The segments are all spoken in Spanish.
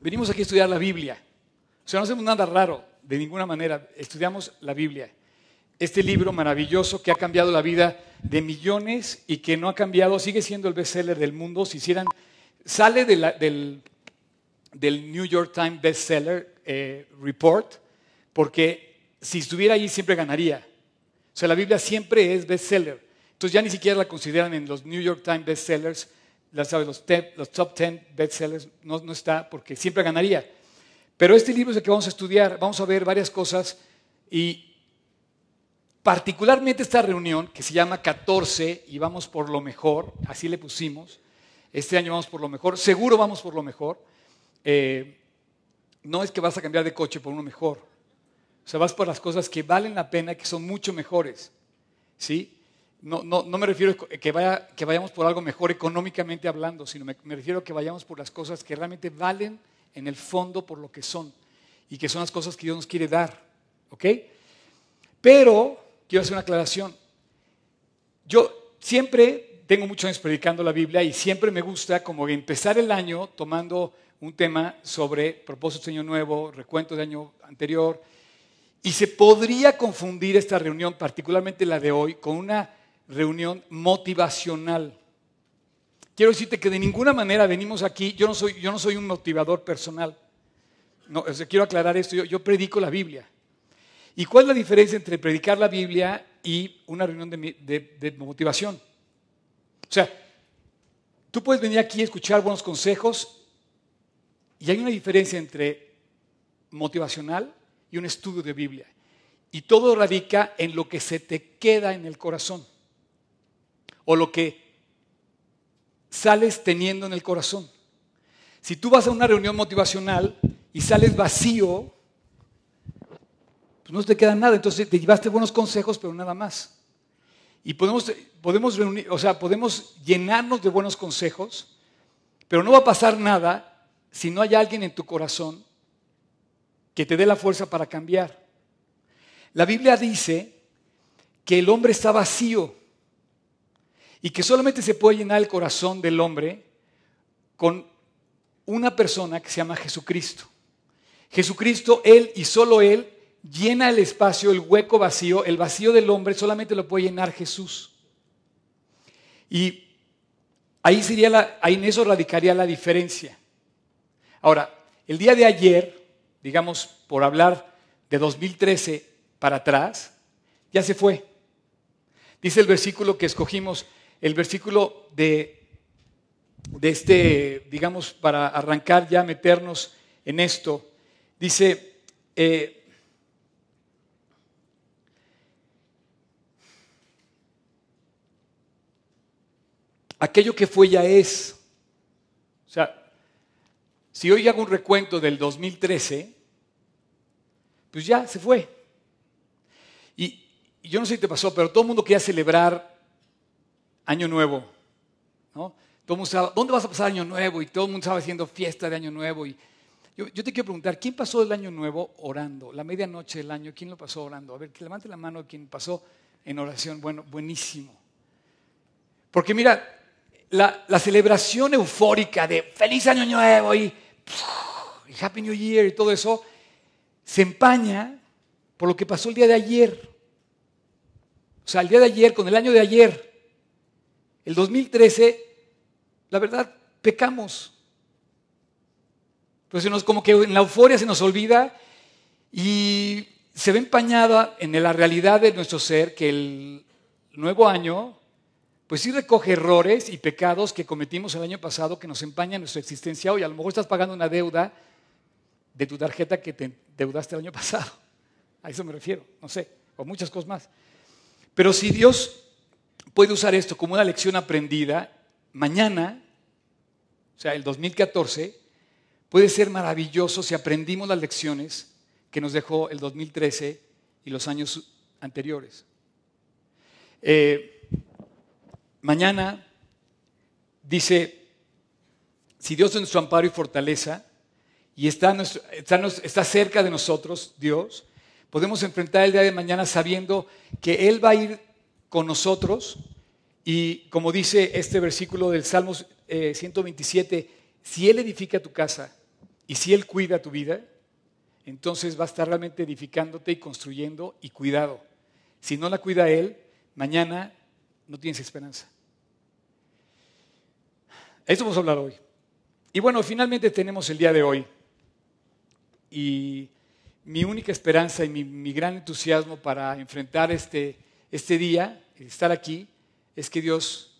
venimos aquí a estudiar la Biblia. O sea, no hacemos nada raro, de ninguna manera. Estudiamos la Biblia. Este libro maravilloso que ha cambiado la vida de millones y que no ha cambiado, sigue siendo el bestseller del mundo. Si hicieran, sale del, del, New York Times Bestseller eh, Report, porque si estuviera ahí siempre ganaría. O sea, la Biblia siempre es bestseller. Entonces ya ni siquiera la consideran en los New York Times bestsellers, los, los top 10 bestsellers, no, no está porque siempre ganaría. Pero este libro es el que vamos a estudiar, vamos a ver varias cosas y particularmente esta reunión que se llama 14 y vamos por lo mejor, así le pusimos, este año vamos por lo mejor, seguro vamos por lo mejor, eh, no es que vas a cambiar de coche por uno mejor, o sea, vas por las cosas que valen la pena, que son mucho mejores, ¿sí? No, no, no me refiero a que, vaya, que vayamos por algo mejor económicamente hablando, sino me, me refiero a que vayamos por las cosas que realmente valen en el fondo por lo que son y que son las cosas que Dios nos quiere dar, ¿ok? Pero quiero hacer una aclaración. Yo siempre tengo muchos años predicando la Biblia y siempre me gusta como empezar el año tomando un tema sobre propósitos de año nuevo, recuento de año anterior, y se podría confundir esta reunión, particularmente la de hoy, con una reunión motivacional. Quiero decirte que de ninguna manera venimos aquí, yo no soy, yo no soy un motivador personal. No, quiero aclarar esto, yo, predico la Biblia. ¿Y cuál es la diferencia entre predicar la Biblia y una reunión de, de motivación? O sea, tú puedes venir aquí a escuchar buenos consejos y hay una diferencia entre motivacional y un estudio de Biblia. Y todo radica en lo que se te queda en el corazón o lo que sales teniendo en el corazón. Si tú vas a una reunión motivacional y sales vacío, pues no te queda nada. Entonces te llevaste buenos consejos, pero nada más. Y podemos, podemos reunir, o sea, podemos llenarnos de buenos consejos, pero no va a pasar nada si no hay alguien en tu corazón que te dé la fuerza para cambiar. La Biblia dice que el hombre está vacío y que solamente se puede llenar el corazón del hombre con una persona que se llama Jesucristo. Jesucristo, Él y solo Él, llena el espacio, el hueco vacío, el vacío del hombre, solamente lo puede llenar Jesús. Y ahí, sería la, ahí en eso radicaría la diferencia. Ahora, el día de ayer, digamos, por hablar de 2013 para atrás, ya se fue. Dice el versículo que escogimos, el versículo de, de este, digamos, para arrancar ya, meternos en esto, dice, eh, aquello que fue ya es. O sea, si hoy hago un recuento del 2013, pues ya se fue. Y, yo no sé si te pasó, pero todo el mundo quería celebrar Año Nuevo. ¿no? Todo el mundo estaba, ¿dónde vas a pasar Año Nuevo? Y todo el mundo estaba haciendo fiesta de Año Nuevo. Y yo, te quiero preguntar, ¿quién pasó el Año Nuevo orando? La medianoche del año, ¿quién lo pasó orando? A ver, que levante la mano quien pasó en oración. Bueno, buenísimo. Porque mira, la, celebración eufórica de feliz año nuevo y, Happy New Year y todo eso se empaña por lo que pasó el día de ayer. O sea, el día de ayer, con el año de ayer, el 2013, la verdad, pecamos. Pues nos, como que en la euforia se nos olvida y se ve empañada en la realidad de nuestro ser que el nuevo año, pues sí recoge errores y pecados que cometimos el año pasado que nos empañan nuestra existencia hoy. A lo mejor estás pagando una deuda de tu tarjeta que te deudaste el año pasado. A eso me refiero, no sé, o muchas cosas más. Pero si Dios puede usar esto como una lección aprendida, mañana, o sea, el 2014, puede ser maravilloso si aprendimos las lecciones que nos dejó el 2013 y los años anteriores. Eh, mañana dice, si Dios es nuestro amparo y fortaleza, y está, está, cerca de nosotros, Dios, podemos enfrentar el día de mañana sabiendo que Él va a ir con nosotros y como dice este versículo del Salmos 127, si Él edifica tu casa, y si Él cuida tu vida, entonces va a estar realmente edificándote y construyendo y cuidado. Si no la cuida Él, mañana no tienes esperanza. Eso vamos a hablar hoy. Y bueno, finalmente tenemos el día de hoy. Y mi única esperanza y mi, gran entusiasmo para enfrentar este, este día, estar aquí, es que Dios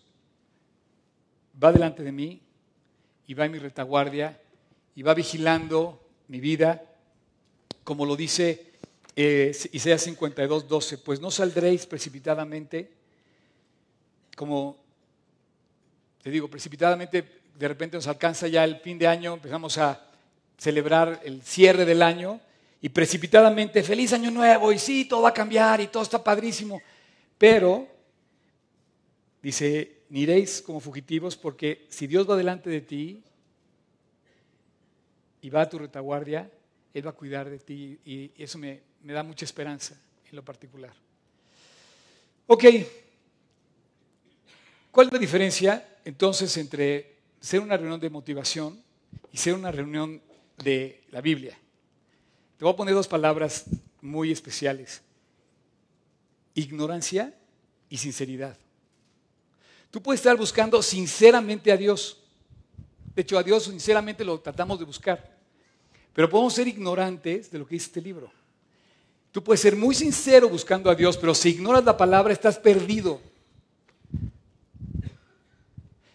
va delante de mí y va en mi retaguardia y va vigilando mi vida, como lo dice eh, Isaías 52, 12, pues no saldréis precipitadamente, como te digo, precipitadamente de repente nos alcanza ya el fin de año, empezamos a celebrar el cierre del año y precipitadamente, feliz año nuevo, y sí, todo va a cambiar y todo está padrísimo, pero, dice, ni iréis como fugitivos porque si Dios va delante de ti y va a tu retaguardia, Él va a cuidar de ti y eso me, me da mucha esperanza en lo particular. Ok, ¿cuál es la diferencia entonces entre ser una reunión de motivación y ser una reunión de la Biblia? Te voy a poner dos palabras muy especiales. Ignorancia y sinceridad. Tú puedes estar buscando sinceramente a Dios. De hecho, a Dios sinceramente lo tratamos de buscar. Pero podemos ser ignorantes de lo que dice este libro. Tú puedes ser muy sincero buscando a Dios, pero si ignoras la palabra estás perdido.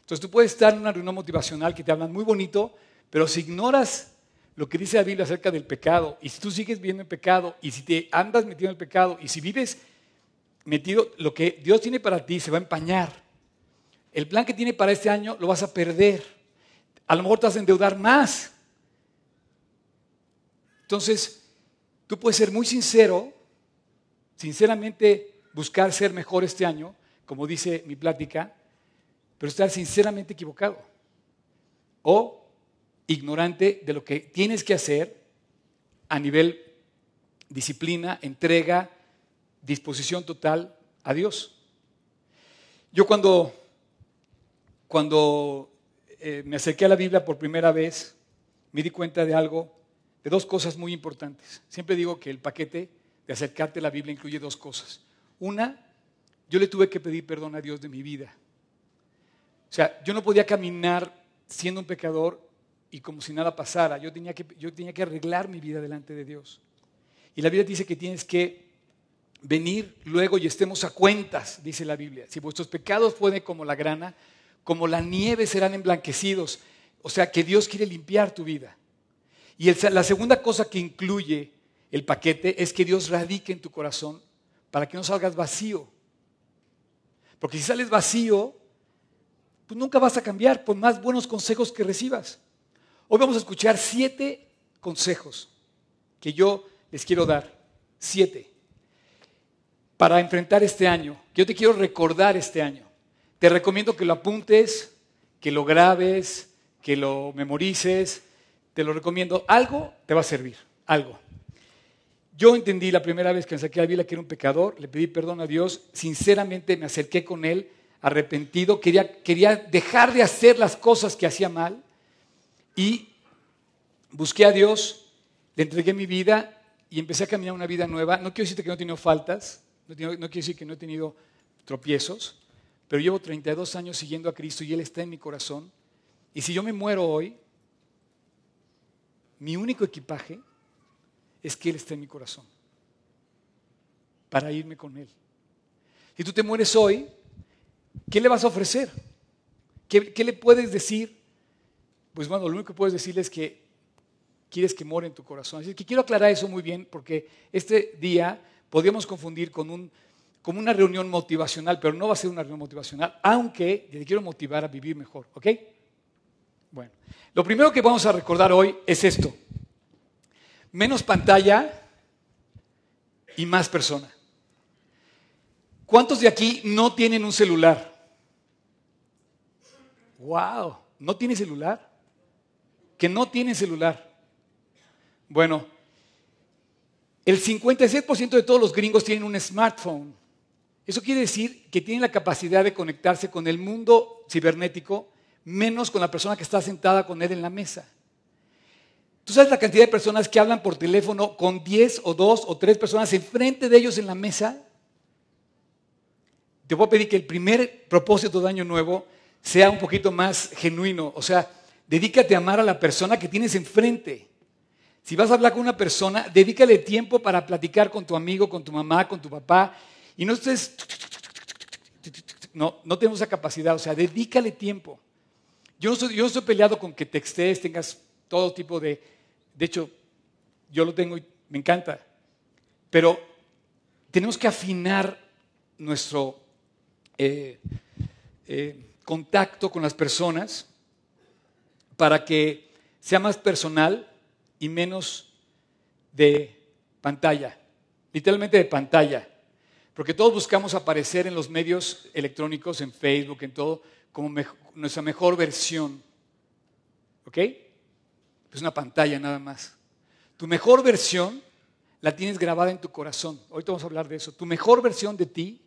Entonces tú puedes estar en una reunión motivacional que te hablan muy bonito, pero si ignoras lo que dice la Biblia acerca del pecado, y si tú sigues viendo el pecado, y si te andas metido en el pecado, y si vives metido, lo que Dios tiene para ti se va a empañar. El plan que tiene para este año lo vas a perder. A lo mejor te vas a endeudar más. Entonces, tú puedes ser muy sincero, sinceramente buscar ser mejor este año, como dice mi plática, pero estar sinceramente equivocado. O ignorante de lo que tienes que hacer a nivel disciplina, entrega, disposición total a Dios. Yo cuando cuando eh, me acerqué a la Biblia por primera vez, me di cuenta de algo, de dos cosas muy importantes. Siempre digo que el paquete de acercarte a la Biblia incluye dos cosas. Una, yo le tuve que pedir perdón a Dios de mi vida. O sea, yo no podía caminar siendo un pecador y como si nada pasara. Yo tenía que, yo tenía que arreglar mi vida delante de Dios. Y la Biblia dice que tienes que venir luego y estemos a cuentas, dice la Biblia. Si vuestros pecados fueren como la grana, como la nieve serán emblanquecidos. O sea que Dios quiere limpiar tu vida. Y la segunda cosa que incluye el paquete es que Dios radique en tu corazón para que no salgas vacío. Porque si sales vacío, pues nunca vas a cambiar por más buenos consejos que recibas. Hoy vamos a escuchar siete consejos que yo les quiero dar. Siete. Para enfrentar este año. Yo te quiero recordar este año. Te recomiendo que lo apuntes, que lo grabes, que lo memorices. Te lo recomiendo. Algo te va a servir, algo. Yo entendí la primera vez que me saqué a la Biblia que era un pecador, le pedí perdón a Dios, sinceramente me acerqué con Él, arrepentido, quería, quería dejar de hacer las cosas que hacía mal y busqué a Dios, le entregué mi vida y empecé a caminar una vida nueva. No quiero decirte que no he tenido faltas, no quiero decir que no he tenido tropiezos, pero llevo 32 años siguiendo a Cristo y Él está en mi corazón. Y si yo me muero hoy, mi único equipaje es que Él está en mi corazón, para irme con Él. Si tú te mueres hoy, ¿qué le vas a ofrecer? ¿Qué, le puedes decir? Pues bueno, lo único que puedes decirle es que quieres que more en tu corazón. Así que quiero aclarar eso muy bien porque este día podríamos confundir con un una reunión motivacional, pero no va a ser una reunión motivacional, aunque te quiero motivar a vivir mejor, ¿ok? Bueno, lo primero que vamos a recordar hoy es esto. Menos pantalla y más persona. ¿Cuántos de aquí no tienen un celular? ¡Wow! ¿No tiene celular? Que no tiene celular. Bueno, el 56% de todos los gringos tienen un smartphone. Eso quiere decir que tienen la capacidad de conectarse con el mundo cibernético menos con la persona que está sentada con él en la mesa. ¿Tú sabes la cantidad de personas que hablan por teléfono con 10 o 2 o 3 personas enfrente de ellos en la mesa? Te voy a pedir que el primer propósito de año nuevo sea un poquito más genuino. O sea, dedícate a amar a la persona que tienes enfrente. Si vas a hablar con una persona, dedícale tiempo para platicar con tu amigo, con tu mamá, con tu papá. Y no estés... No, no tenemos esa capacidad. O sea, dedícale tiempo. Yo no, estoy, yo estoy peleado con que textes, tengas todo tipo de... De hecho, yo lo tengo y me encanta. Pero tenemos que afinar nuestro eh, eh, contacto con las personas para que sea más personal y menos de pantalla, literalmente de pantalla. Porque todos buscamos aparecer en los medios electrónicos, en Facebook, en todo, como nuestra mejor versión. ¿Ok? Es una pantalla nada más. Tu mejor versión la tienes grabada en tu corazón. Hoy vamos a hablar de eso. Tu mejor versión de ti.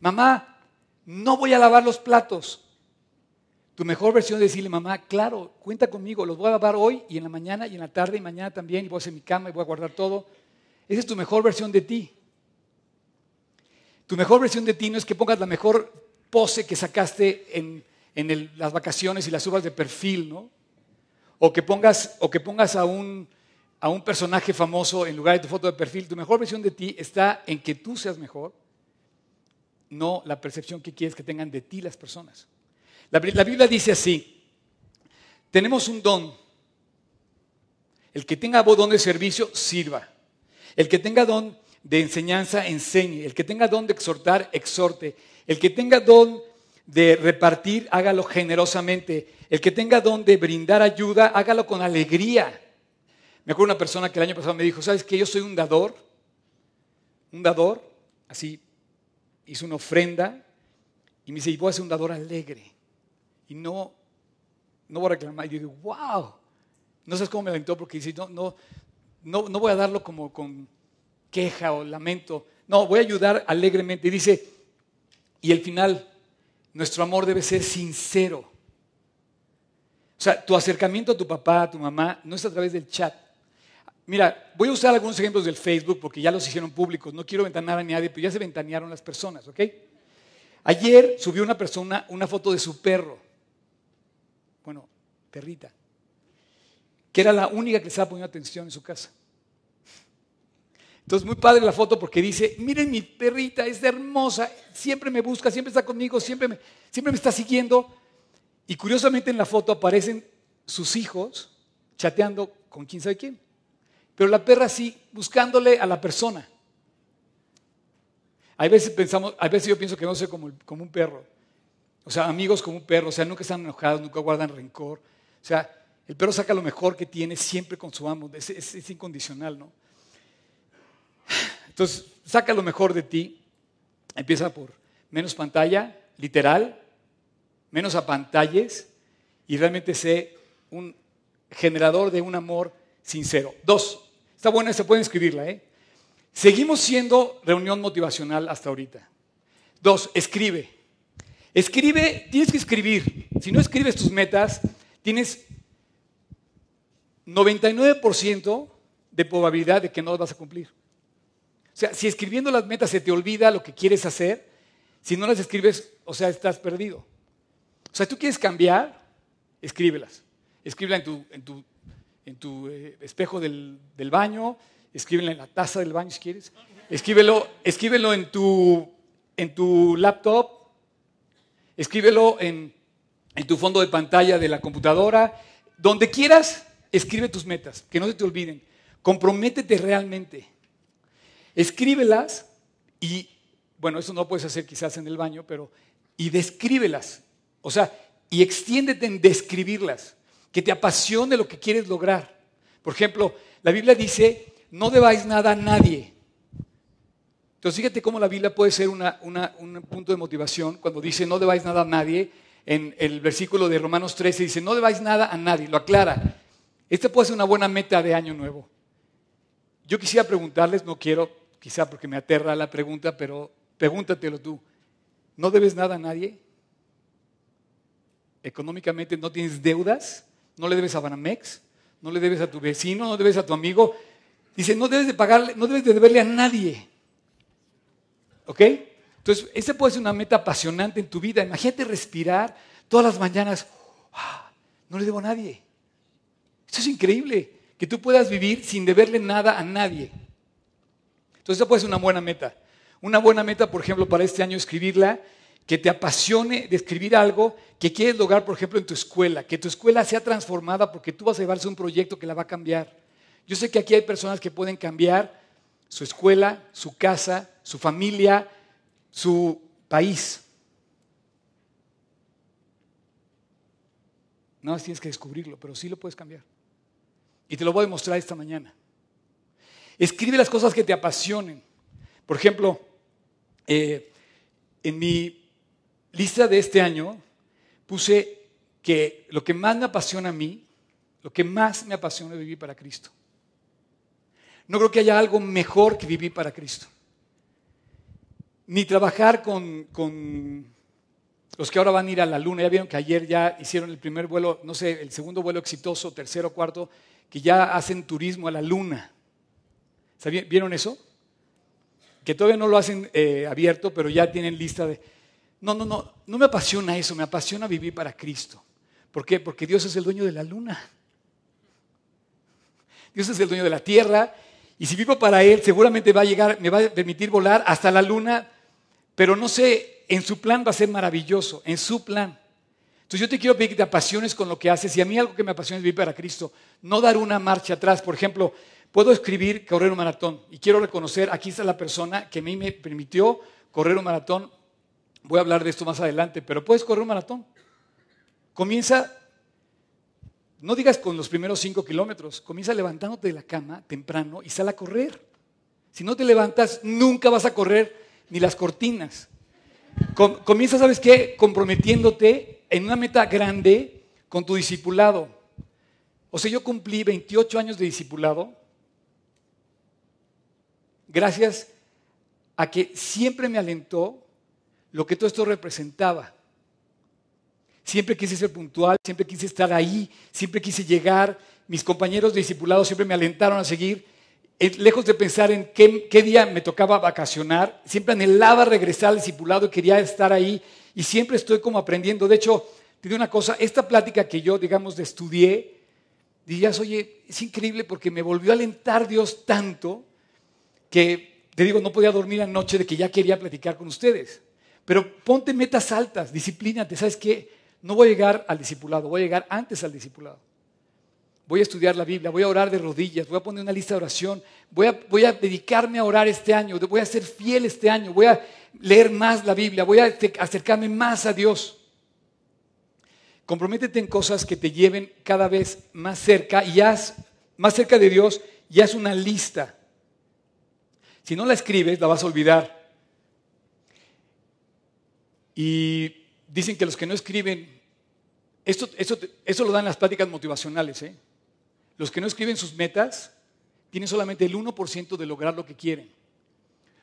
Mamá, no voy a lavar los platos. Tu mejor versión es decirle, mamá, claro, cuenta conmigo, los voy a lavar hoy y en la mañana y en la tarde y mañana también, y voy a hacer mi cama y voy a guardar todo. Esa es tu mejor versión de ti. Tu mejor versión de ti no es que pongas la mejor pose que sacaste en, las vacaciones y las subas de perfil, ¿no? O que pongas, o que pongas a, un, a un personaje famoso en lugar de tu foto de perfil. Tu mejor versión de ti está en que tú seas mejor, no la percepción que quieres que tengan de ti las personas. La, Biblia dice así, tenemos un don. El que tenga don de servicio, sirva. El que tenga don de enseñanza, enseñe. El que tenga don de exhortar, exhorte. El que tenga don de repartir, hágalo generosamente. El que tenga don de brindar ayuda, hágalo con alegría. Me acuerdo una persona que el año pasado me dijo, ¿sabes que yo soy un dador? Un dador, así, hizo una ofrenda y me dice, y voy a ser un dador alegre. Y no, no voy a reclamar. Y yo digo, wow. No sabes cómo me alentó porque dice, no, no, no, no voy a darlo como con queja o lamento. No, voy a ayudar alegremente. Y dice, y el final, nuestro amor debe ser sincero. O sea, tu acercamiento a tu papá, a tu mamá, no es a través del chat. Mira, voy a usar algunos ejemplos del Facebook porque ya los hicieron públicos. No quiero ventanar a nadie, pero ya se ventanearon las personas, ¿ok? Ayer subió una persona una foto de su perro. Perrita. Que era la única que le estaba poniendo atención en su casa. Entonces, muy padre la foto porque dice, miren mi perrita, es hermosa, siempre me busca, siempre está conmigo, siempre me, siempre me está siguiendo. Y curiosamente en la foto aparecen sus hijos chateando con quién sabe quién. Pero la perra sí, buscándole a la persona. Hay veces pensamos, a veces yo pienso que no como, como un perro. O sea, amigos como un perro, o sea, nunca están enojados, nunca guardan rencor. O sea, el perro saca lo mejor que tiene siempre con su amo, es incondicional, ¿no? Entonces, saca lo mejor de ti. Empieza por menos pantalla, literal, menos a pantalles y realmente sé un generador de un amor sincero. Dos, está buena, se pueden escribirla, ¿eh? Seguimos siendo reunión motivacional hasta ahorita. Dos, escribe. Escribe, tienes que escribir. Si no escribes tus metas, tienes 99% de probabilidad de que no las vas a cumplir. O sea, si escribiendo las metas se te olvida lo que quieres hacer, si no las escribes, o sea, estás perdido. O sea, tú quieres cambiar, escríbelas. Escríbela en tu, en tu, en tu eh, espejo del, del, baño, escríbela en la taza del baño si quieres. Escríbelo, escríbelo en, tu, en tu laptop, escríbelo en, en tu fondo de pantalla de la computadora. Donde quieras, escribe tus metas, que no se te olviden. Comprométete realmente. Escríbelas y, bueno, eso no puedes hacer quizás en el baño, pero, y descríbelas. O sea, y extiéndete en describirlas, que te apasione lo que quieres lograr. Por ejemplo, la Biblia dice, no debáis nada a nadie. Entonces, fíjate cómo la Biblia puede ser un punto de motivación cuando dice, no debáis nada a nadie. En el versículo de Romanos 13 dice, no debáis nada a nadie, lo aclara. Esta puede ser una buena meta de año nuevo. Yo quisiera preguntarles, no quiero quizá porque me aterra la pregunta, pero pregúntatelo tú. ¿No debes nada a nadie? ¿Económicamente no tienes deudas? ¿No le debes a Banamex? no le debes a tu vecino, no debes a tu amigo. Dice, no debes de pagarle, no debes de deberle a nadie. ¿Ok? Entonces, esa puede ser una meta apasionante en tu vida. Imagínate respirar todas las mañanas. Ah, no le debo a nadie. Eso es increíble, que tú puedas vivir sin deberle nada a nadie. Entonces, esa puede ser una buena meta. Una buena meta, por ejemplo, para este año, escribirla, que te apasione de escribir algo que quieres lograr, por ejemplo, en tu escuela, que tu escuela sea transformada porque tú vas a llevarse un proyecto que la va a cambiar. Yo sé que aquí hay personas que pueden cambiar su escuela, su casa, su familia, su país. No tienes que descubrirlo, pero sí lo puedes cambiar. Y te lo voy a demostrar esta mañana. Escribe las cosas que te apasionen. Por ejemplo, eh, en mi lista de este año puse que lo que más me apasiona a mí, lo que más me apasiona es vivir para Cristo. No creo que haya algo mejor que vivir para Cristo. Ni trabajar con, con, los que ahora van a ir a la luna. Ya vieron que ayer ya hicieron el primer vuelo, no sé, el segundo vuelo exitoso, tercero, cuarto, que ya hacen turismo a la luna. ¿Vieron eso? Que todavía no lo hacen eh, abierto, pero ya tienen lista de... No, no, no, no me apasiona eso, me apasiona vivir para Cristo. ¿Por qué? Porque Dios es el dueño de la luna. Dios es el dueño de la tierra. Y si vivo para Él, seguramente va a llegar, me va a permitir volar hasta la luna. Pero no sé, en su plan va a ser maravilloso, en su plan. Entonces yo te quiero pedir que te apasiones con lo que haces. Y a mí algo que me apasiona es vivir para Cristo. No dar una marcha atrás. Por ejemplo, puedo escribir correr un maratón. Y quiero reconocer, aquí está la persona que a mí me permitió correr un maratón Voy a hablar de esto más adelante, pero puedes correr un maratón. Comienza, no digas con los primeros cinco kilómetros, comienza levantándote de la cama temprano y sal a correr. Si no te levantas, nunca vas a correr ni las cortinas. Comienza, ¿sabes qué? Comprometiéndote en una meta grande con tu discipulado. O sea, yo cumplí 28 años de discipulado gracias a que siempre me alentó lo que todo esto representaba. Siempre quise ser puntual, siempre quise estar ahí, siempre quise llegar. Mis compañeros de discipulados siempre me alentaron a seguir. Eh, lejos de pensar en qué, día me tocaba vacacionar, siempre anhelaba regresar al discipulado y quería estar ahí. Y siempre estoy como aprendiendo. De hecho, te digo una cosa, esta plática que yo, digamos, de estudié, dirías, oye, es increíble porque me volvió a alentar Dios tanto que, te digo, no podía dormir anoche de que ya quería platicar con ustedes. Pero ponte metas altas, disciplínate. ¿Sabes qué? No voy a llegar al discipulado, voy a llegar antes al discipulado. Voy a estudiar la Biblia, voy a orar de rodillas, voy a poner una lista de oración, voy a, dedicarme a orar este año, voy a ser fiel este año, voy a leer más la Biblia, voy a acercarme más a Dios. Comprométete en cosas que te lleven cada vez más cerca y haz más cerca de Dios y haz una lista. Si no la escribes, la vas a olvidar. Y dicen que los que no escriben, eso lo dan las pláticas motivacionales, ¿eh? Los que no escriben sus metas tienen solamente el 1% de lograr lo que quieren.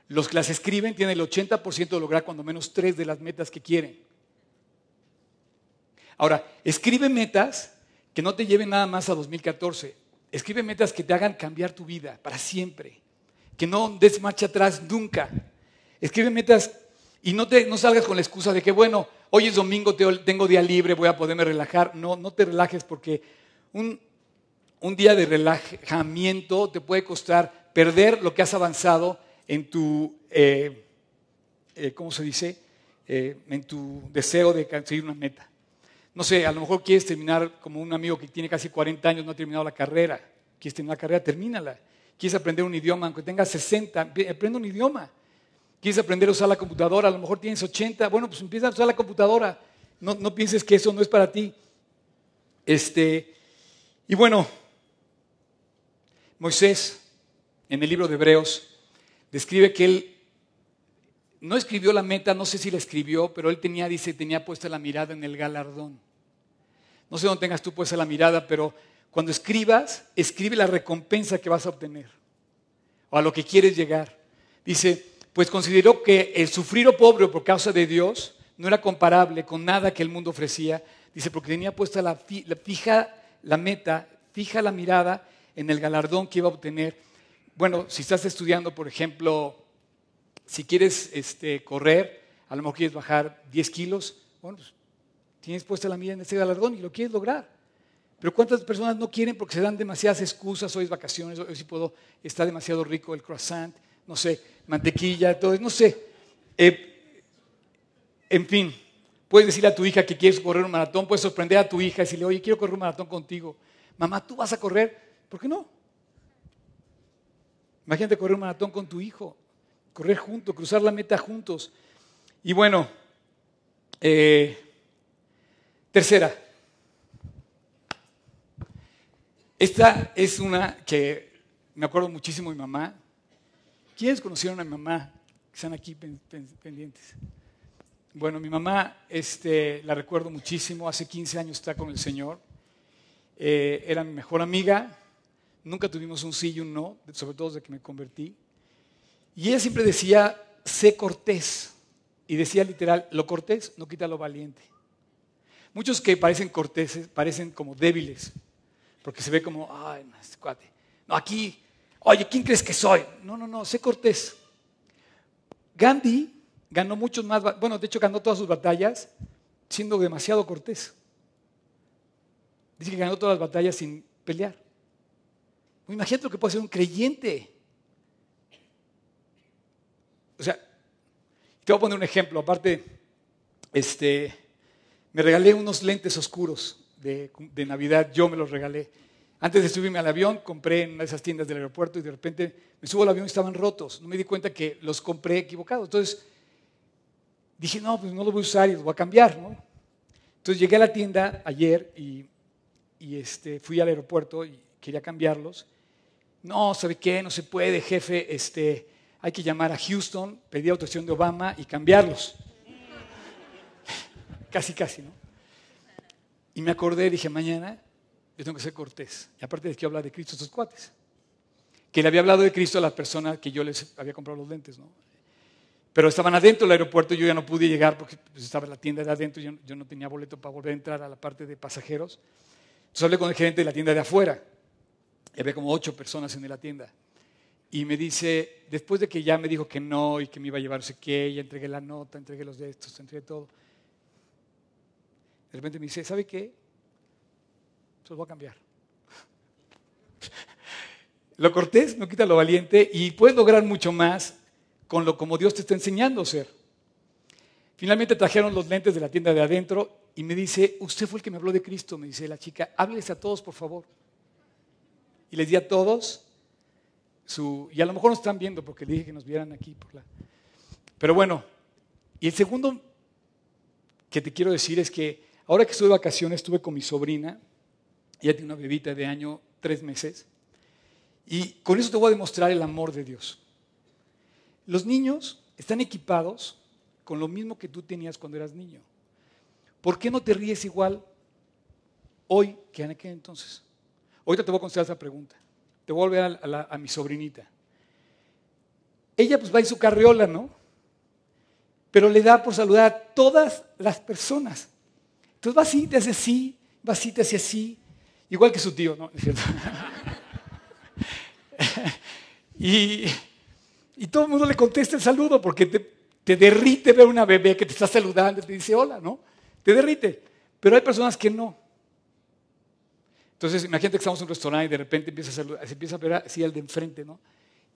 Los que las escriben tienen el 80% de lograr cuando menos tres de las metas que quieren. Ahora, escribe metas que no te lleven nada más a 2014. Escribe metas que te hagan cambiar tu vida para siempre. Que no des marcha atrás nunca. Escribe metas y no, te, no salgas con la excusa de que, bueno, hoy es domingo, tengo día libre, voy a poderme relajar. No, no te relajes porque un, día de relajamiento te puede costar perder lo que has avanzado en tu, eh, eh, ¿cómo se dice? Eh, en tu deseo de conseguir una meta. No sé, a lo mejor quieres terminar como un amigo que tiene casi 40 años, no ha terminado la carrera. Quieres terminar la carrera, termínala. Quieres aprender un idioma, aunque tengas 60, aprende un idioma. Quieres aprender a usar la computadora, a lo mejor tienes 80, bueno, pues empieza a usar la computadora. No, pienses que eso no es para ti. Este, y bueno, Moisés, en el libro de Hebreos, describe que él no escribió la meta, no sé si la escribió, pero él tenía, dice, tenía puesta la mirada en el galardón. No sé dónde tengas tú puesta la mirada, pero cuando escribas, escribe la recompensa que vas a obtener o a lo que quieres llegar. Dice, pues consideró que el sufrir o pobre por causa de Dios no era comparable con nada que el mundo ofrecía. Dice, porque tenía puesta la, fija, la meta fija la mirada en el galardón que iba a obtener. Bueno, si estás estudiando, por ejemplo, si quieres este, correr, a lo mejor quieres bajar 10 kilos, bueno, pues tienes puesta la mira en ese galardón y lo quieres lograr. Pero ¿cuántas personas no quieren porque se dan demasiadas excusas? Hoy es vacaciones, hoy sí puedo, está demasiado rico el croissant, no sé, mantequilla, todo, no sé. Eh, en fin, puedes decirle a tu hija que quieres correr un maratón, puedes sorprender a tu hija y decirle, oye, quiero correr un maratón contigo. Mamá, ¿tú vas a correr? ¿Por qué no? Imagínate correr un maratón con tu hijo, correr juntos, cruzar la meta juntos. Y bueno, eh, tercera, Esta es una que me acuerdo muchísimo de mi mamá. ¿Quiénes conocieron a mi mamá? Están aquí pendientes. Bueno, mi mamá este, la recuerdo muchísimo. Hace 15 años está con el Señor. Eh, era mi mejor amiga. Nunca tuvimos un sí y un no, sobre todo desde que me convertí. Y ella siempre decía, sé cortés. Y decía literal, lo cortés no quita lo valiente. Muchos que parecen corteses parecen como débiles porque se ve como, ay, este cuate. No, aquí, oye, ¿quién crees que soy? No, no, no, sé cortés. Gandhi ganó muchos más, bueno, de hecho ganó todas sus batallas siendo demasiado cortés. Dice que ganó todas las batallas sin pelear. Imagínate lo que puede ser un creyente. O sea, te voy a poner un ejemplo. Aparte, este, me regalé unos lentes oscuros de, Navidad, yo me los regalé. Antes de subirme al avión, compré en una de esas tiendas del aeropuerto y de repente me subo al avión y estaban rotos. No me di cuenta que los compré equivocados. Entonces dije, no, pues no los voy a usar y los voy a cambiar. Entonces llegué a la tienda ayer y, este, fui al aeropuerto y quería cambiarlos. No, ¿sabe qué? No se puede, jefe. Este, hay que llamar a Houston, pedir autorización de Obama y cambiarlos. casi, casi, ¿no? Y me acordé, dije, mañana yo tengo que ser cortés. Y aparte de que hablar de Cristo a estos cuates. Que le había hablado de Cristo a las personas que yo les había comprado los lentes, ¿no? Pero estaban adentro del aeropuerto, yo ya no pude llegar porque pues, estaba la tienda de adentro, yo, yo no tenía boleto para volver a entrar a la parte de pasajeros. Entonces hablé con el gerente de la tienda de afuera. Y había como ocho personas en la tienda. Y me dice, después de que ya me dijo que no y que me iba a llevar no sé qué, ya entregué la nota, entregué los de estos, entregué todo. De repente me dice, ¿sabe qué? Se los voy a cambiar. Lo cortés no quita lo valiente y puedes lograr mucho más con lo como Dios te está enseñando a ser. Finalmente trajeron los lentes de la tienda de adentro y me dice, usted fue el que me habló de Cristo, me dice la chica, hábleles a todos, por favor. Y les di a todos su, y a lo mejor nos están viendo porque le dije que nos vieran aquí. Por la... Pero bueno, y el segundo que te quiero decir es que Ahora que estuve de vacaciones, estuve con mi sobrina, ella tiene una bebita de año tres meses, y con eso te voy a demostrar el amor de Dios. Los niños están equipados con lo mismo que tú tenías cuando eras niño. ¿Por qué no te ríes igual hoy que en aquel entonces? Ahorita te voy a contestar esa pregunta. Te voy a volver a, mi sobrinita. Ella pues va en su carriola, ¿no? Pero le da por saludar a todas las personas. Entonces va así, te hace así, va así, te hace así, igual que su tío, ¿no? ¿Es y, todo el mundo le contesta el saludo porque te, derrite ver una bebé que te está saludando te dice hola, ¿no? Te derrite. Pero hay personas que no. Entonces, imagínate que estamos en un restaurante y de repente empieza a saludar, se empieza a ver así al de enfrente, ¿no?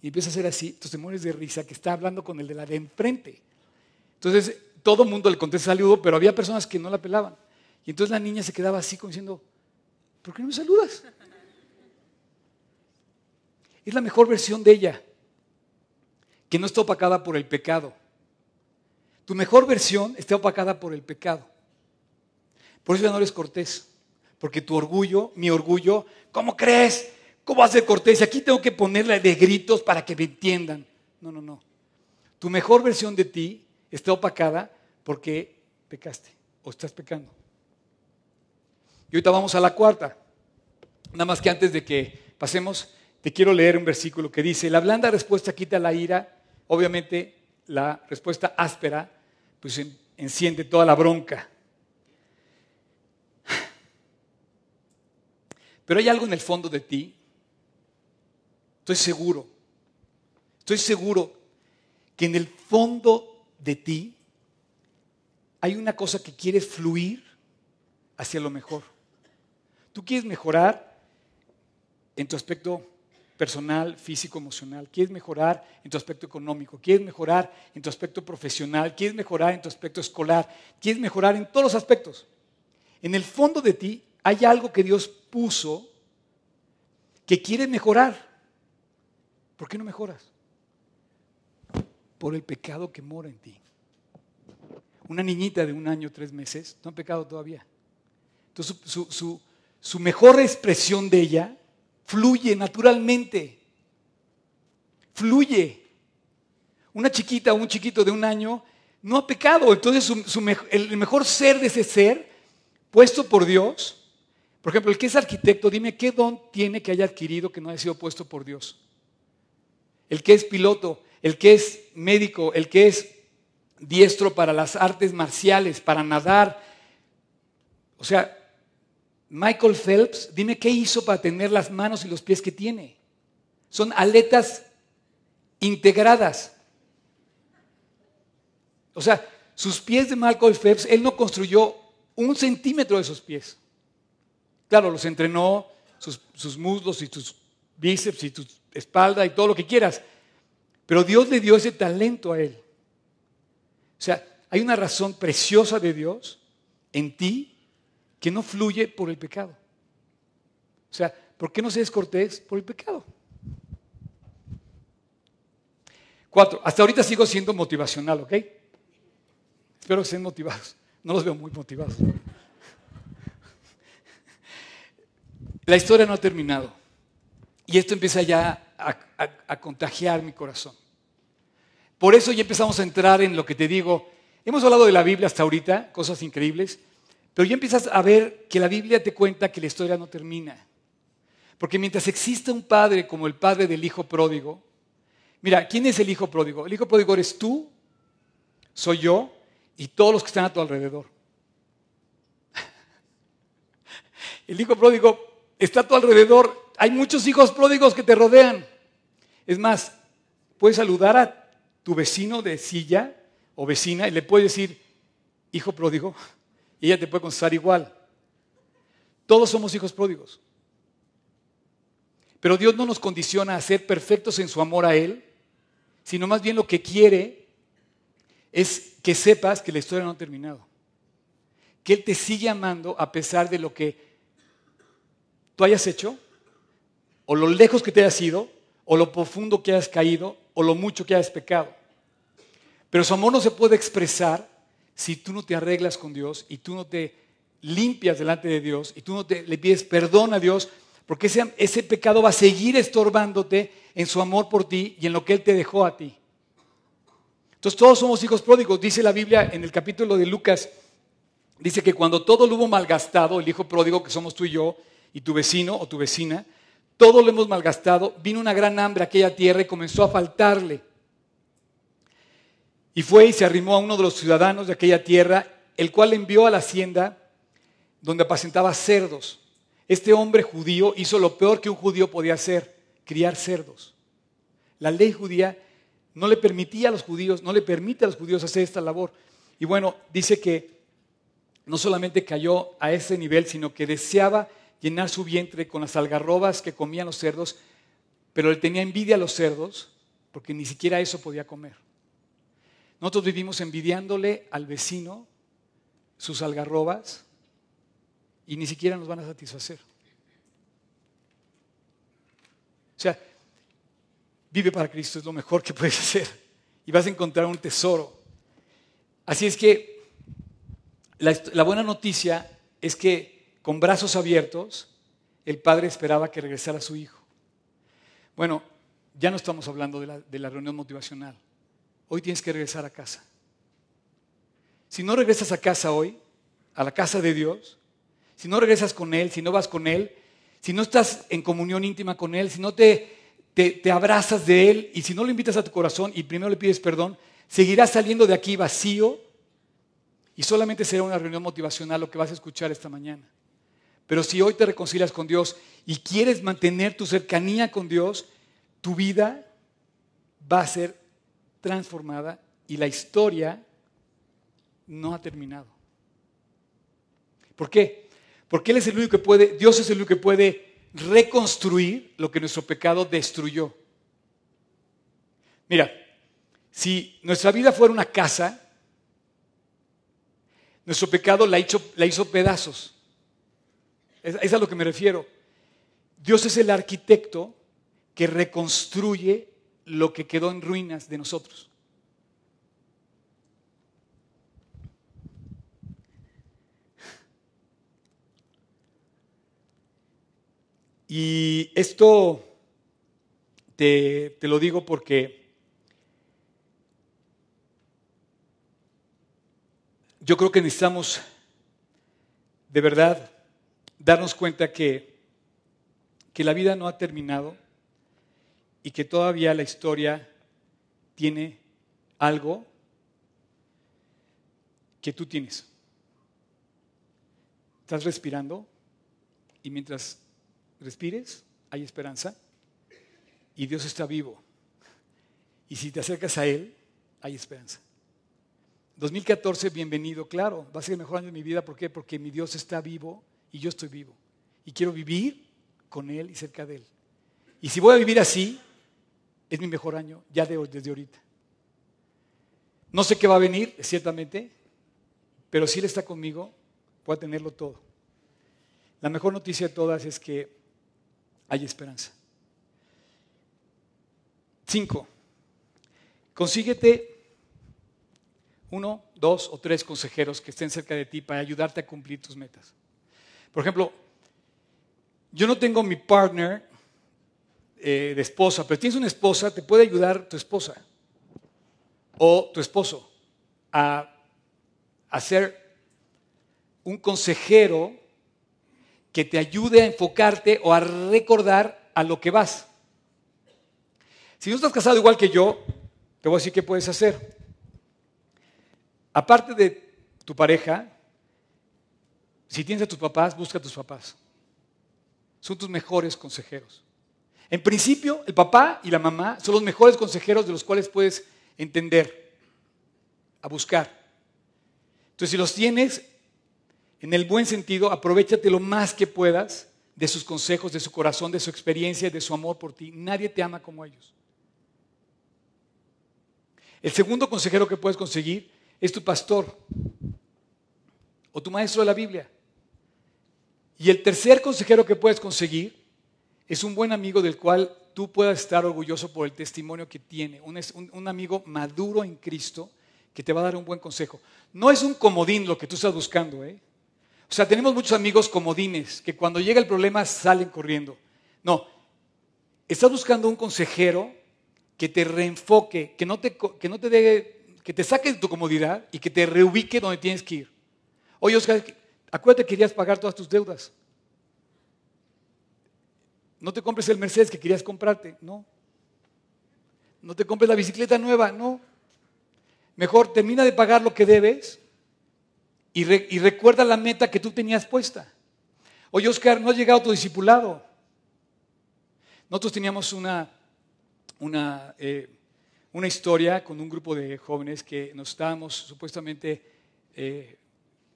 Y empieza a hacer así, entonces te mueres de risa que está hablando con el de la de enfrente. Entonces, todo el mundo le contesta saludo, pero había personas que no la pelaban. Y entonces la niña se quedaba así como diciendo, ¿por qué no me saludas? Es la mejor versión de ella, que no está opacada por el pecado. Tu mejor versión está opacada por el pecado. Por eso ya no eres cortés, porque tu orgullo, mi orgullo, ¿cómo crees? ¿Cómo ser cortés? Aquí tengo que ponerle de gritos para que me entiendan. No, no, no. Tu mejor versión de ti está opacada porque pecaste o estás pecando. Y ahorita vamos a la cuarta. Nada más que antes de que pasemos, te quiero leer un versículo que dice, la blanda respuesta quita la ira, obviamente la respuesta áspera, pues enciende toda la bronca. Pero hay algo en el fondo de ti. Estoy seguro. Estoy seguro que en el fondo de ti hay una cosa que quiere fluir hacia lo mejor. Tú quieres mejorar en tu aspecto personal, físico, emocional. Quieres mejorar en tu aspecto económico. Quieres mejorar en tu aspecto profesional. Quieres mejorar en tu aspecto escolar. Quieres mejorar en todos los aspectos. En el fondo de ti hay algo que Dios puso que quiere mejorar. ¿Por qué no mejoras? Por el pecado que mora en ti. Una niñita de un año, tres meses, no ha pecado todavía. Entonces su, mejor expresión de ella fluye naturalmente. Fluye. Una chiquita o un chiquito de un año no ha pecado. Entonces el mejor ser de ese ser, puesto por Dios, por ejemplo, el que es arquitecto, dime qué don tiene que haya adquirido que no haya sido puesto por Dios. El que es piloto, el que es médico, el que es diestro para las artes marciales, para nadar. O sea, Michael Phelps, dime qué hizo para tener las manos y los pies que tiene. Son aletas integradas. O sea, sus pies de Michael Phelps, él no construyó un centímetro de sus pies. Claro, los entrenó, sus, muslos y sus bíceps y tu espalda y todo lo que quieras. Pero Dios le dio ese talento a él. O sea, hay una razón preciosa de Dios en ti que no fluye por el pecado. O sea, ¿por qué no se descortés? Por el pecado. Cuatro, hasta ahorita sigo siendo motivacional, ¿ok? Espero que estén motivados. No los veo muy motivados. La historia no ha terminado. Y esto empieza ya a, contagiar mi corazón. Por eso ya empezamos a entrar en lo que te digo. Hemos hablado de la Biblia hasta ahorita, cosas increíbles. Pero ya empiezas a ver que la Biblia te cuenta que la historia no termina. Porque mientras existe un padre como el padre del hijo pródigo, mira, ¿quién es el hijo pródigo? El hijo pródigo eres tú, soy yo y todos los que están a tu alrededor. El hijo pródigo está a tu alrededor. Hay muchos hijos pródigos que te rodean. Es más, puedes saludar a tu vecino de silla o vecina y le puedes decir, hijo pródigo, y ella te puede contestar igual. Todos somos hijos pródigos. Pero Dios no nos condiciona a ser perfectos en su amor a Él, sino más bien lo que quiere es que sepas que la historia no ha terminado. Que Él te sigue amando a pesar de lo que tú hayas hecho, o lo lejos que te hayas ido, o lo profundo que hayas caído, o lo mucho que hayas pecado. Pero su amor no se puede expresar si tú no te arreglas con Dios y tú no te limpias delante de Dios y tú no te, le pides perdón a Dios, porque ese, ese pecado va a seguir estorbándote en su amor por ti y en lo que Él te dejó a ti. Entonces todos somos hijos pródigos, dice la Biblia en el capítulo de Lucas, dice que cuando todo lo hubo malgastado, el hijo pródigo que somos tú y yo, y tu vecino o tu vecina, todo lo hemos malgastado, vino una gran hambre a aquella tierra y comenzó a faltarle. Y fue y se arrimó a uno de los ciudadanos de aquella tierra, el cual envió a la hacienda donde apacentaba cerdos. Este hombre judío hizo lo peor que un judío podía hacer, criar cerdos. La ley judía no le permitía a los judíos, no le permite a los judíos hacer esta labor. Y bueno, dice que no solamente cayó a ese nivel, sino que deseaba llenar su vientre con las algarrobas que comían los cerdos, pero él tenía envidia a los cerdos porque ni siquiera eso podía comer. Nosotros vivimos envidiándole al vecino sus algarrobas y ni siquiera nos van a satisfacer. O sea, vive para Cristo es lo mejor que puedes hacer y vas a encontrar un tesoro. Así es que la, la buena noticia es que con brazos abiertos el padre esperaba que regresara su hijo. Bueno, ya no estamos hablando de la, reunión motivacional hoy tienes que regresar a casa. Si no regresas a casa hoy, a la casa de Dios, si no regresas con Él, si no vas con Él, si no estás en comunión íntima con Él, si no te, te, abrazas de Él y si no lo invitas a tu corazón y primero le pides perdón, seguirás saliendo de aquí vacío y solamente será una reunión motivacional lo que vas a escuchar esta mañana. Pero si hoy te reconcilias con Dios y quieres mantener tu cercanía con Dios, tu vida va a ser transformada y la historia no ha terminado. ¿Por qué? Porque Él es el único que puede, Dios es el único que puede reconstruir lo que nuestro pecado destruyó. Mira, si nuestra vida fuera una casa, nuestro pecado la hizo, la hizo pedazos. Es, es a lo que me refiero. Dios es el arquitecto que reconstruye lo que quedó en ruinas de nosotros. Y esto te, te lo digo porque yo creo que necesitamos de verdad darnos cuenta que, que la vida no ha terminado y que todavía la historia tiene algo que tú tienes. Estás respirando y mientras respires hay esperanza y Dios está vivo. Y si te acercas a Él, hay esperanza. 2014, bienvenido, claro, va a ser el mejor año de mi vida. ¿Por qué? Porque mi Dios está vivo y yo estoy vivo. Y quiero vivir con Él y cerca de Él. Y si voy a vivir así, es mi mejor año ya de, desde ahorita. No sé qué va a venir, ciertamente, pero si Él está conmigo, voy a tenerlo todo. La mejor noticia de todas es que hay esperanza. Cinco, consíguete uno, dos o tres consejeros que estén cerca de ti para ayudarte a cumplir tus metas. Por ejemplo, yo no tengo mi partner eh, de esposa, pero tienes una esposa, te puede ayudar tu esposa o tu esposo a, a ser un consejero que te ayude a enfocarte o a recordar a lo que vas. Si no estás casado igual que yo, te voy a decir qué puedes hacer. Aparte de tu pareja, si tienes a tus papás, busca a tus papás. Son tus mejores consejeros. En principio, el papá y la mamá son los mejores consejeros de los cuales puedes entender, a buscar. Entonces, si los tienes en el buen sentido, aprovechate lo más que puedas de sus consejos, de su corazón, de su experiencia, de su amor por ti. Nadie te ama como ellos. El segundo consejero que puedes conseguir es tu pastor o tu maestro de la Biblia. Y el tercer consejero que puedes conseguir es un buen amigo del cual tú puedas estar orgulloso por el testimonio que tiene. Un, amigo maduro en Cristo que te va a dar un buen consejo. No es un comodín lo que tú estás buscando. ¿eh? O sea, tenemos muchos amigos comodines que cuando llega el problema salen corriendo. No, estás buscando un consejero que te reenfoque, que no te, que no te deje que te saque de tu comodidad y que te reubique donde tienes que ir. Oye, Oscar, acuérdate que querías pagar todas tus deudas. No te compres el Mercedes que querías comprarte, no. No te compres la bicicleta nueva, no. Mejor termina de pagar lo que debes y, recuerda la meta que tú tenías puesta. Oye, Oscar, no ha llegado tu discipulado. Nosotros teníamos una, una eh, una historia con un grupo de jóvenes que nos dábamos supuestamente eh,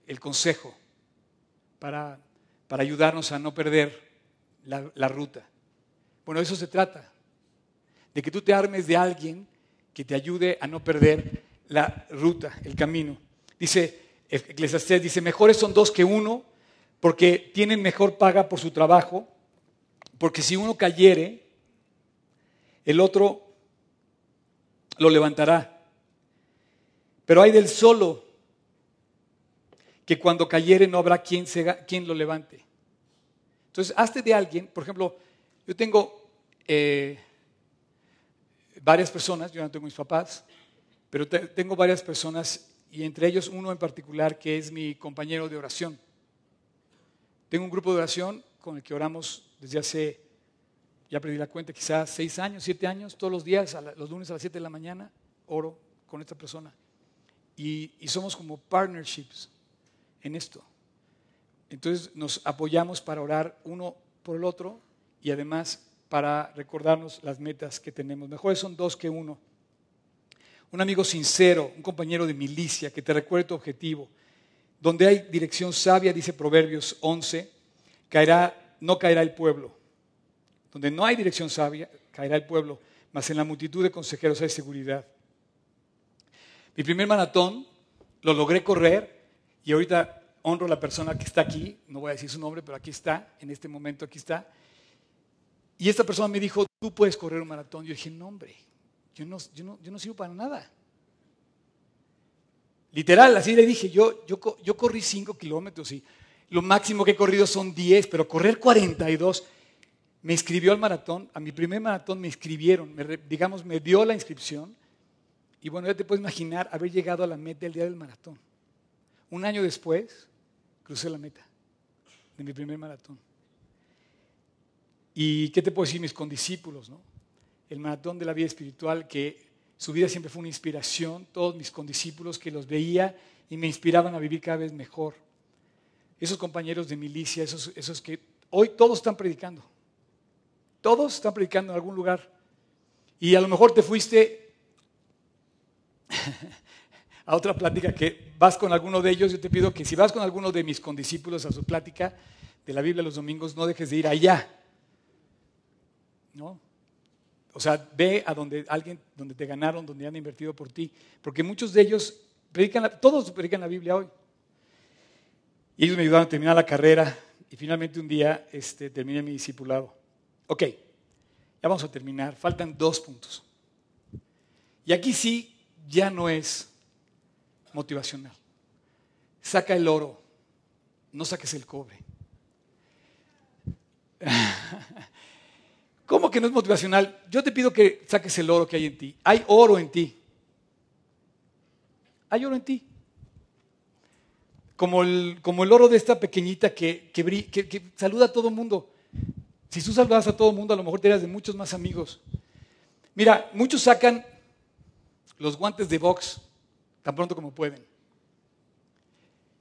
el consejo para, para, ayudarnos a no perder la, la ruta. Bueno, eso se trata, de que tú te armes de alguien que te ayude a no perder la ruta, el camino. Dice Eclesiastés, dice, mejores son dos que uno, porque tienen mejor paga por su trabajo, porque si uno cayere, el otro lo levantará. Pero hay del solo que cuando cayere no habrá quien, quien lo levante. Entonces, hazte de alguien, por ejemplo, yo tengo eh, varias personas, yo no tengo mis papás, pero tengo varias personas y entre ellos uno en particular que es mi compañero de oración. Tengo un grupo de oración con el que oramos desde hace ya perdí la cuenta, quizás seis años, siete años, todos los días, los lunes a las siete de la mañana, oro con esta persona. Y, somos como partnerships en esto. Entonces nos apoyamos para orar uno por el otro y además para recordarnos las metas que tenemos. Mejores son dos que uno. Un amigo sincero, un compañero de milicia que te recuerde tu objetivo. Donde hay dirección sabia, dice Proverbios 11, caerá, no caerá el pueblo. Donde no hay dirección sabia, caerá el pueblo, mas en la multitud de consejeros hay seguridad. Mi primer maratón lo logré correr y ahorita honro a la persona que está aquí, no voy a decir su nombre, pero aquí está, en este momento aquí está. Y esta persona me dijo, tú puedes correr un maratón. Yo dije, no hombre, yo no, yo no, yo no sirvo para nada. Literal, así le dije, yo, yo, yo corrí 5 kilómetros y lo máximo que he corrido son 10, pero correr 42, me inscribió al maratón, a mi primer maratón me inscribieron, digamos, me dio la inscripción. Y bueno, ya te puedes imaginar haber llegado a la meta el día del maratón. Un año después, crucé la meta de mi primer maratón. ¿Y qué te puedo decir mis condiscípulos? No? El maratón de la vida espiritual, que su vida siempre fue una inspiración, todos mis condiscípulos que los veía y me inspiraban a vivir cada vez mejor. Esos compañeros de milicia, esos, esos que hoy todos están predicando. Todos están predicando en algún lugar. Y a lo mejor te fuiste a otra plática que vas con alguno de ellos. Yo te pido que si vas con alguno de mis condiscípulos a su plática de la Biblia los domingos, no dejes de ir allá. ¿No? O sea, ve a donde alguien, donde te ganaron, donde han invertido por ti. Porque muchos de ellos predican, todos predican la Biblia hoy. Y ellos me ayudaron a terminar la carrera y finalmente un día este, terminé mi discipulado. Ok, ya vamos a terminar. Faltan dos puntos. Y aquí sí, ya no es motivacional. Saca el oro, no saques el cobre. ¿Cómo que no es motivacional? Yo te pido que saques el oro que hay en ti. Hay oro en ti. Hay oro en ti. Como el, como el oro de esta pequeñita que, que, saluda a todo el mundo. Si tú saludas a todo el mundo, a lo mejor te de muchos más amigos. Mira, muchos sacan los guantes de box tan pronto como pueden.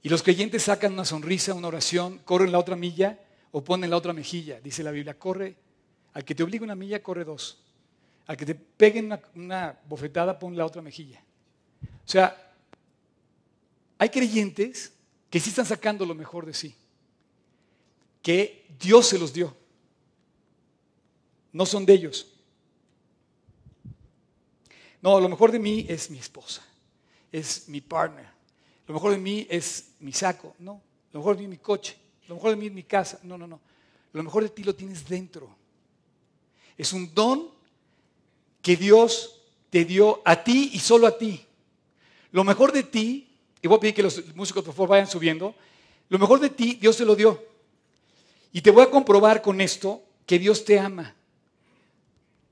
Y los creyentes sacan una sonrisa, una oración, corren la otra milla o ponen la otra mejilla. Dice la Biblia, corre. Al que te obligue una milla, corre dos. Al que te peguen una, una bofetada, pon la otra mejilla. O sea, hay creyentes que sí están sacando lo mejor de sí. Que Dios se los dio. No son de ellos. No, lo mejor de mí es mi esposa es mi partner. Lo mejor de mí es mi saco. No. Lo mejor de mí es mi coche. Lo mejor de mí es mi casa. No, no, no. Lo mejor de ti lo tienes dentro. Es un don que Dios te dio a ti y solo a ti. Lo mejor de ti, y voy a pedir que los músicos por favor vayan subiendo, lo mejor de ti Dios te lo dio. Y te voy a comprobar con esto que Dios te ama.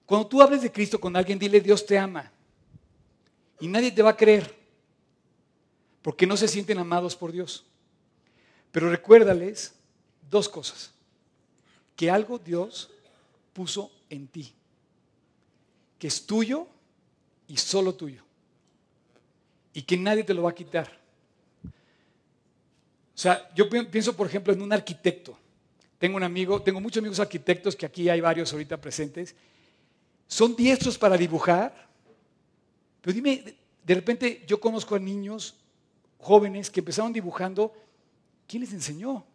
Cuando tú hables de Cristo con alguien, dile Dios te ama. Y nadie te va a creer porque no se sienten amados por Dios. Pero recuérdales dos cosas. Que algo Dios puso en ti, que es tuyo y solo tuyo, y que nadie te lo va a quitar. O sea, yo pienso, por ejemplo, en un arquitecto. Tengo un amigo, tengo muchos amigos arquitectos que aquí hay varios ahorita presentes. Son diestros para dibujar. Pero dime, de repente yo conozco a niños jóvenes que empezaron dibujando, ¿quién les enseñó?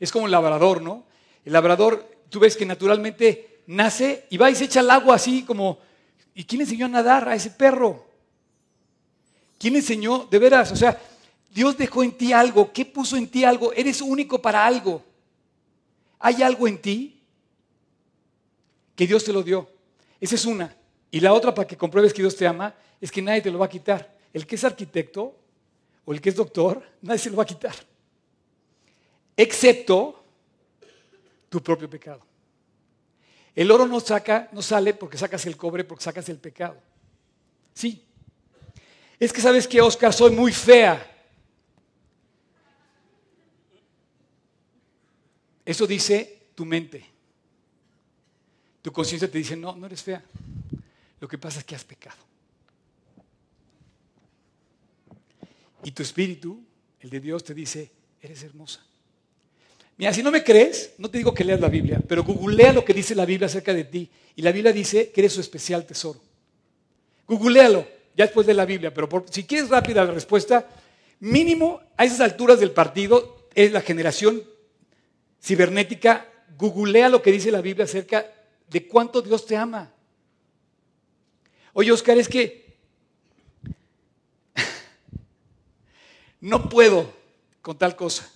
Es como el labrador, ¿no? El labrador, tú ves que naturalmente nace y va y se echa al agua así como, ¿y quién enseñó a nadar a ese perro? ¿Quién enseñó? De veras, o sea, Dios dejó en ti algo, ¿qué puso en ti algo? Eres único para algo. ¿Hay algo en ti que Dios te lo dio? Esa es una. Y la otra, para que compruebes que Dios te ama, es que nadie te lo va a quitar el que es arquitecto o el que es doctor, nadie se lo va a quitar. Excepto tu propio pecado. El oro no saca, no sale porque sacas el cobre, porque sacas el pecado. Sí. Es que sabes que, Oscar, soy muy fea. Eso dice tu mente. Tu conciencia te dice, no, no eres fea. Lo que pasa es que has pecado. Y tu espíritu, el de Dios, te dice, eres hermosa. Mira, si no me crees, no te digo que leas la Biblia, pero googlea lo que dice la Biblia acerca de ti. Y la Biblia dice que eres su especial tesoro. Googlealo, ya después de la Biblia, pero si quieres rápida la respuesta, mínimo a esas alturas del partido es la generación cibernética, googlea lo que dice la Biblia acerca de cuánto Dios te ama. Oye, Oscar, es que no puedo con tal cosa.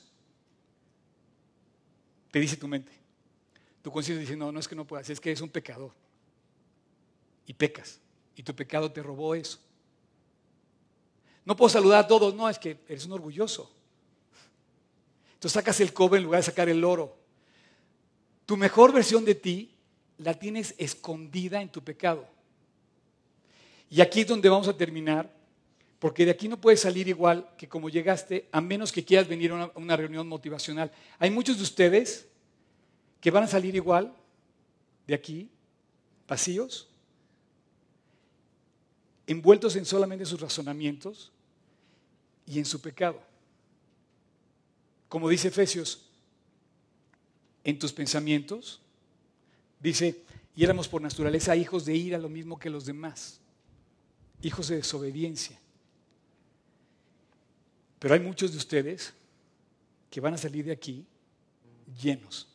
Te dice tu mente. Tu conciencia dice, no, no es que no puedas, es que es un pecador. Y pecas. Y tu pecado te robó eso. No puedo saludar a todos, no, es que eres un orgulloso. Entonces sacas el cobre en lugar de sacar el oro. Tu mejor versión de ti la tienes escondida en tu pecado. Y aquí es donde vamos a terminar, porque de aquí no puedes salir igual que como llegaste, a menos que quieras venir a una, reunión motivacional. Hay muchos de ustedes que van a salir igual de aquí, vacíos, envueltos en solamente sus razonamientos y en su pecado. Como dice Efesios, en tus pensamientos, dice, y éramos por naturaleza hijos de ira, lo mismo que los demás, hijos de desobediencia. Pero hay muchos de ustedes que van a salir de aquí llenos.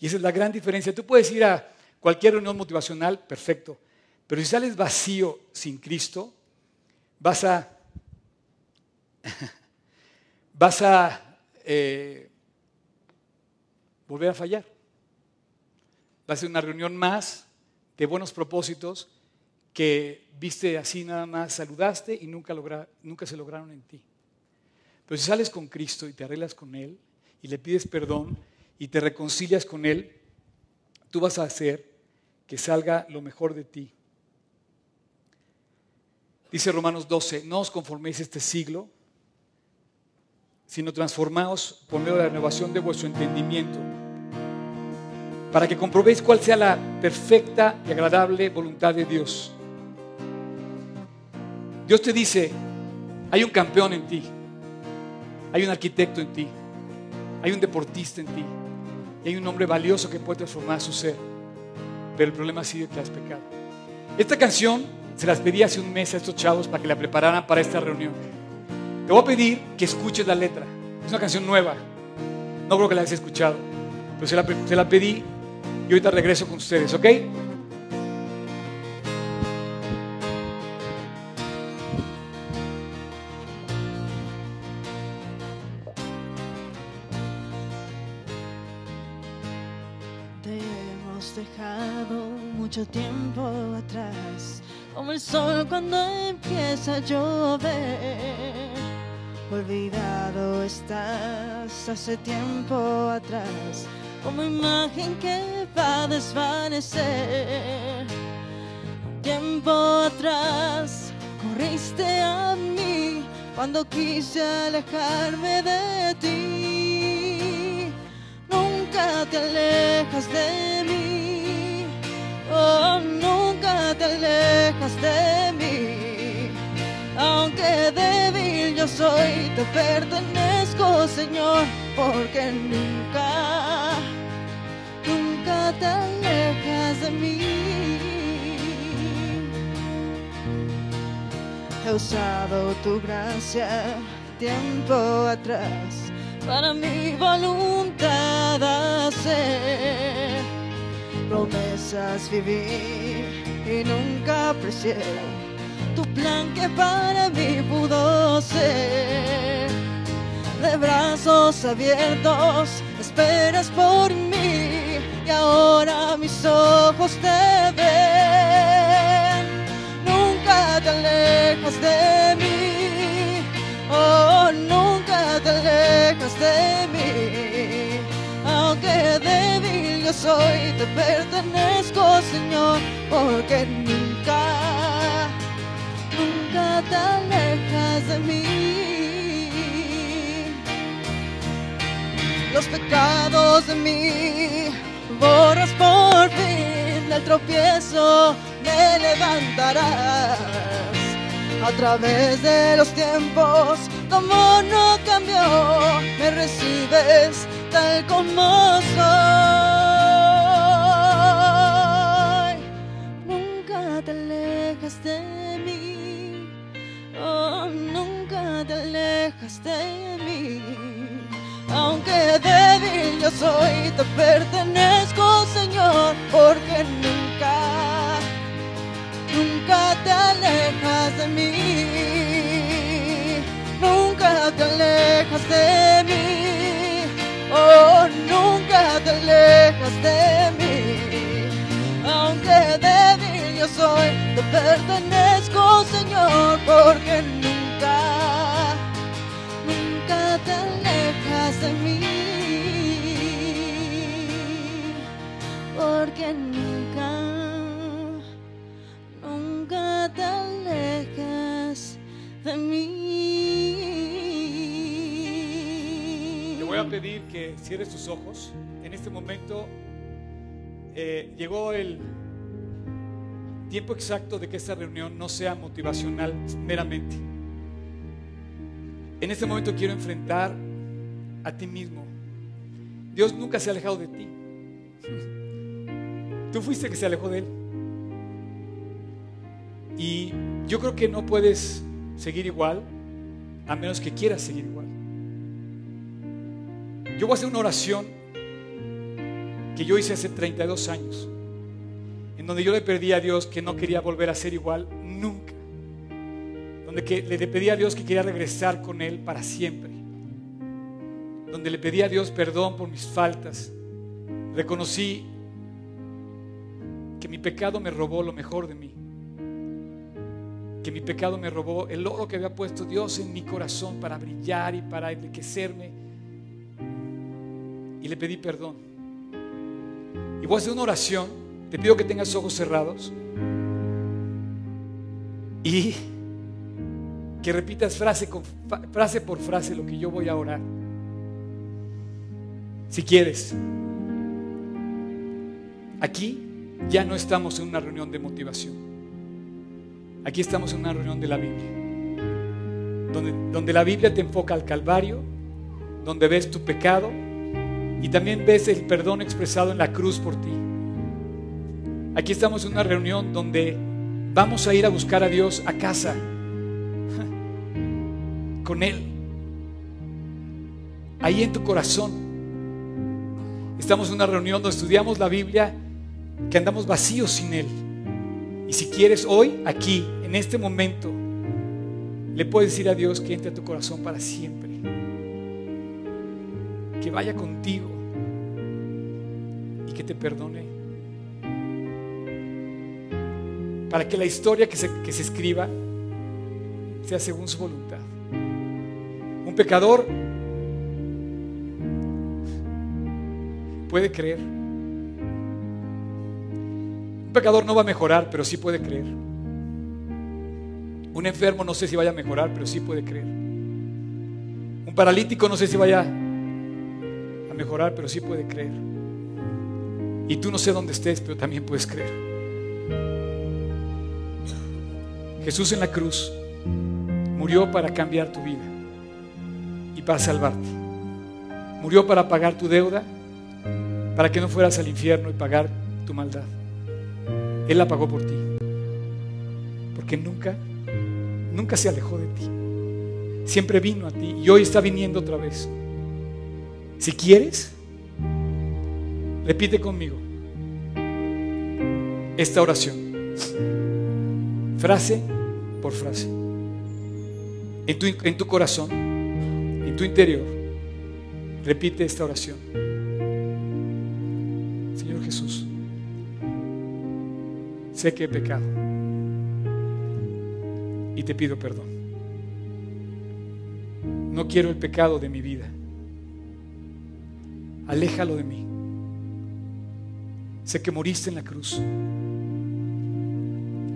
Y esa es la gran diferencia. Tú puedes ir a cualquier reunión motivacional, perfecto, pero si sales vacío sin Cristo, vas a vas a eh, volver a fallar. Va a una reunión más de buenos propósitos que viste así nada más, saludaste y nunca, nunca se lograron en ti. Pero si sales con Cristo y te arreglas con Él y le pides perdón y te reconcilias con Él, tú vas a hacer que salga lo mejor de ti. Dice Romanos 12, no os conforméis este siglo, sino transformaos por medio de la renovación de vuestro entendimiento, para que comprobéis cuál sea la perfecta y agradable voluntad de Dios. Dios te dice, hay un campeón en ti, hay un arquitecto en ti, hay un deportista en ti, y hay un hombre valioso que puede transformar su ser, pero el problema sigue que has pecado. Esta canción se las pedí hace un mes a estos chavos para que la prepararan para esta reunión. Te voy a pedir que escuches la letra. Es una canción nueva. No creo que la hayas escuchado. Pero se la, se la pedí y ahorita regreso con ustedes, ¿ok? Dejado mucho tiempo atrás, como el sol cuando empieza a llover Olvidado estás hace tiempo atrás, como imagen que va a desvanecer. Tiempo atrás corriste a mí cuando quise alejarme de ti. Nunca te alejas de mí, nunca te alejas de mí, aunque débil yo soy, te pertenezco, Señor, porque nunca, nunca te alejas de mí. He usado tu gracia tiempo atrás para mi voluntad hacer promesas vivir y nunca aprecié tu plan que para mí pudo ser. De brazos abiertos, esperas por mí y ahora mis ojos te ven. Nunca te alejas de mí, oh, nunca te alejas de mí. Aunque débil soy, te pertenezco, Señor, porque nunca nunca te alejas de mí. Los pecados de mí borras por fin del tropiezo, me levantarás. a través de los tiempos. Amor no cambió, me recibes tal como soy. De mí, oh, nunca te alejas de mí. Aunque débil yo soy, te pertenezco, Señor, porque nunca, nunca te alejas de mí. Nunca te alejas de mí. Oh, nunca te alejas de mí. Aunque débil yo soy, te pertenezco, Señor, porque nunca, nunca te alejas de mí. Porque nunca, nunca te alejas de mí. Te voy a pedir que cierres tus ojos. En este momento eh, llegó el tiempo exacto de que esta reunión no sea motivacional meramente. En este momento quiero enfrentar a ti mismo. Dios nunca se ha alejado de ti. Tú fuiste el que se alejó de Él. Y yo creo que no puedes seguir igual a menos que quieras seguir igual. Yo voy a hacer una oración que yo hice hace 32 años, en donde yo le pedí a Dios que no quería volver a ser igual nunca, donde le pedí a Dios que quería regresar con Él para siempre, donde le pedí a Dios perdón por mis faltas, reconocí que mi pecado me robó lo mejor de mí, que mi pecado me robó el oro que había puesto Dios en mi corazón para brillar y para enriquecerme, y le pedí perdón. Y voy a hacer una oración. Te pido que tengas ojos cerrados. Y que repitas frase, con, frase por frase lo que yo voy a orar. Si quieres. Aquí ya no estamos en una reunión de motivación. Aquí estamos en una reunión de la Biblia. Donde, donde la Biblia te enfoca al Calvario, donde ves tu pecado y también ves el perdón expresado en la cruz por ti. Aquí estamos en una reunión donde vamos a ir a buscar a Dios a casa con Él. Ahí en tu corazón. Estamos en una reunión donde estudiamos la Biblia, que andamos vacíos sin Él. Y si quieres hoy, aquí, en este momento, le puedes decir a Dios que entre a tu corazón para siempre. Que vaya contigo y que te perdone. Para que la historia que se, que se escriba sea según su voluntad. Un pecador puede creer. Un pecador no va a mejorar, pero sí puede creer. Un enfermo no sé si vaya a mejorar, pero sí puede creer. Un paralítico no sé si vaya a mejorar, pero sí puede creer. Y tú no sé dónde estés, pero también puedes creer. Jesús en la cruz murió para cambiar tu vida y para salvarte. Murió para pagar tu deuda, para que no fueras al infierno y pagar tu maldad. Él la pagó por ti. Porque nunca, nunca se alejó de ti. Siempre vino a ti y hoy está viniendo otra vez. Si quieres, repite conmigo esta oración. Frase por frase. En tu, en tu corazón, en tu interior, repite esta oración. Señor Jesús, sé que he pecado y te pido perdón. No quiero el pecado de mi vida. Aléjalo de mí. Sé que moriste en la cruz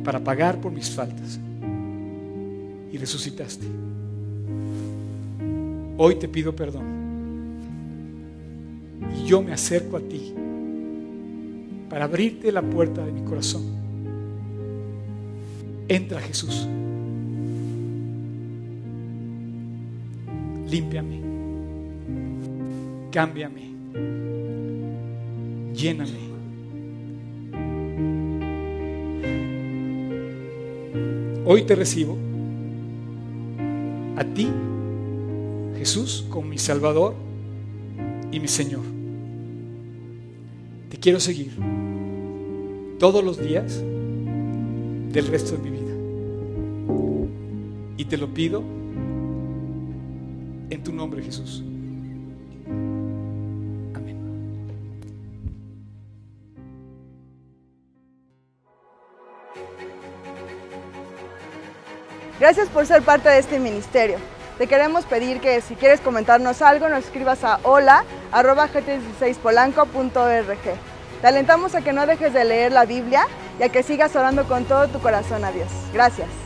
para pagar por mis faltas. Y resucitaste. Hoy te pido perdón. Y yo me acerco a ti para abrirte la puerta de mi corazón. Entra Jesús. Límpiame. Cámbiame. Lléname Hoy te recibo a ti, Jesús, como mi Salvador y mi Señor. Te quiero seguir todos los días del resto de mi vida. Y te lo pido en tu nombre, Jesús. Gracias por ser parte de este ministerio. Te queremos pedir que si quieres comentarnos algo, nos escribas a hola.gt16polanco.org. Te alentamos a que no dejes de leer la Biblia y a que sigas orando con todo tu corazón a Dios. Gracias.